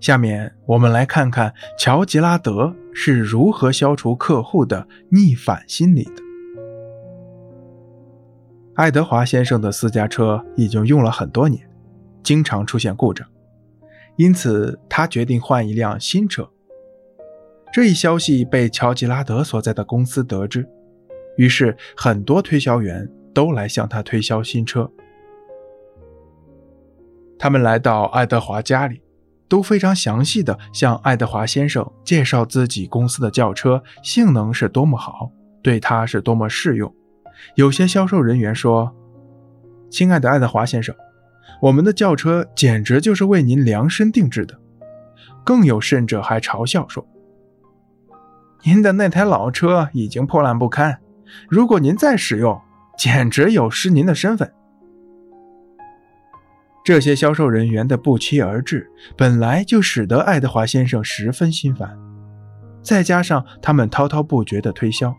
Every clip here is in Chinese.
下面我们来看看乔吉拉德是如何消除客户的逆反心理的。爱德华先生的私家车已经用了很多年，经常出现故障，因此他决定换一辆新车。这一消息被乔吉拉德所在的公司得知，于是很多推销员都来向他推销新车。他们来到爱德华家里。都非常详细的向爱德华先生介绍自己公司的轿车性能是多么好，对他是多么适用。有些销售人员说：“亲爱的爱德华先生，我们的轿车简直就是为您量身定制的。”更有甚者还嘲笑说：“您的那台老车已经破烂不堪，如果您再使用，简直有失您的身份。”这些销售人员的不期而至，本来就使得爱德华先生十分心烦。再加上他们滔滔不绝的推销，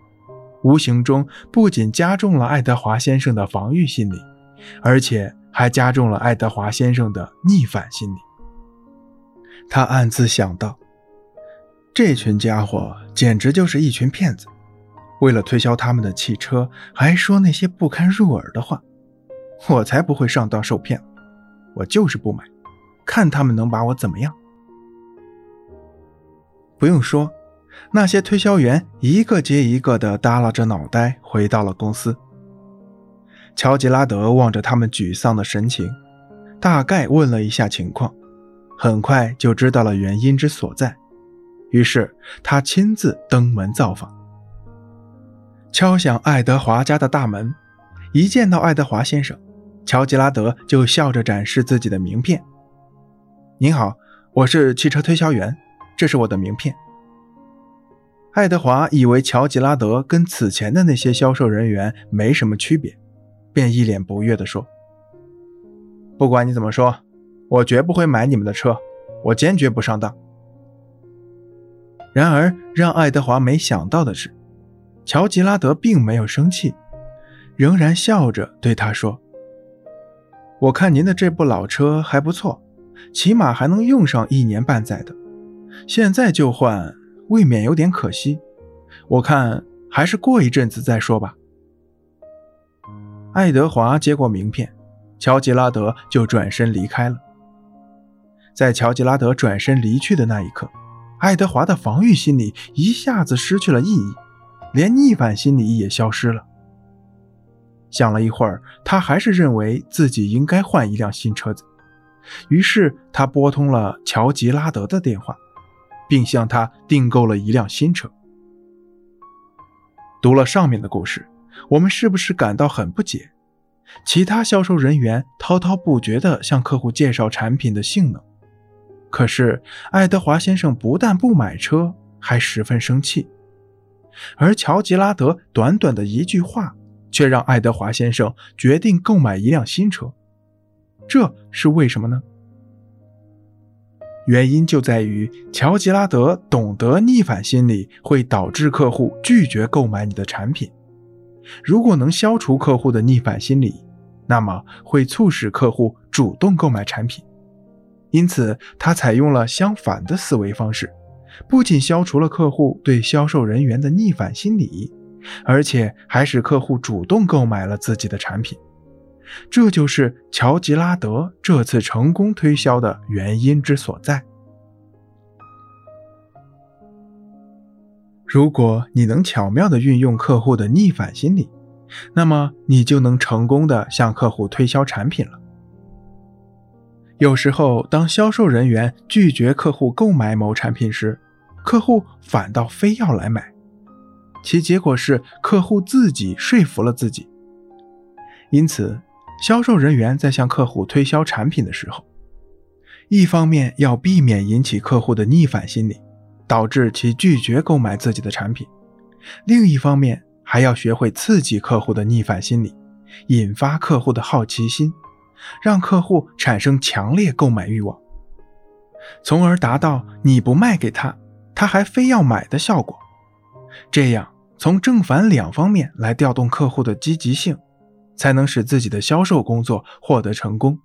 无形中不仅加重了爱德华先生的防御心理，而且还加重了爱德华先生的逆反心理。他暗自想到：这群家伙简直就是一群骗子，为了推销他们的汽车，还说那些不堪入耳的话。我才不会上当受骗。我就是不买，看他们能把我怎么样。不用说，那些推销员一个接一个的耷拉着脑袋回到了公司。乔吉拉德望着他们沮丧的神情，大概问了一下情况，很快就知道了原因之所在。于是他亲自登门造访，敲响爱德华家的大门。一见到爱德华先生。乔吉拉德就笑着展示自己的名片。“您好，我是汽车推销员，这是我的名片。”爱德华以为乔吉拉德跟此前的那些销售人员没什么区别，便一脸不悦地说：“不管你怎么说，我绝不会买你们的车，我坚决不上当。”然而，让爱德华没想到的是，乔吉拉德并没有生气，仍然笑着对他说。我看您的这部老车还不错，起码还能用上一年半载的。现在就换，未免有点可惜。我看还是过一阵子再说吧。爱德华接过名片，乔吉拉德就转身离开了。在乔吉拉德转身离去的那一刻，爱德华的防御心理一下子失去了意义，连逆反心理也消失了。想了一会儿，他还是认为自己应该换一辆新车子，于是他拨通了乔吉拉德的电话，并向他订购了一辆新车。读了上面的故事，我们是不是感到很不解？其他销售人员滔滔不绝地向客户介绍产品的性能，可是爱德华先生不但不买车，还十分生气，而乔吉拉德短短的一句话。却让爱德华先生决定购买一辆新车，这是为什么呢？原因就在于乔吉拉德懂得逆反心理会导致客户拒绝购买你的产品。如果能消除客户的逆反心理，那么会促使客户主动购买产品。因此，他采用了相反的思维方式，不仅消除了客户对销售人员的逆反心理。而且还使客户主动购买了自己的产品，这就是乔吉拉德这次成功推销的原因之所在。如果你能巧妙地运用客户的逆反心理，那么你就能成功地向客户推销产品了。有时候，当销售人员拒绝客户购买某产品时，客户反倒非要来买。其结果是客户自己说服了自己，因此，销售人员在向客户推销产品的时候，一方面要避免引起客户的逆反心理，导致其拒绝购买自己的产品；另一方面还要学会刺激客户的逆反心理，引发客户的好奇心，让客户产生强烈购买欲望，从而达到你不卖给他，他还非要买的效果。这样，从正反两方面来调动客户的积极性，才能使自己的销售工作获得成功。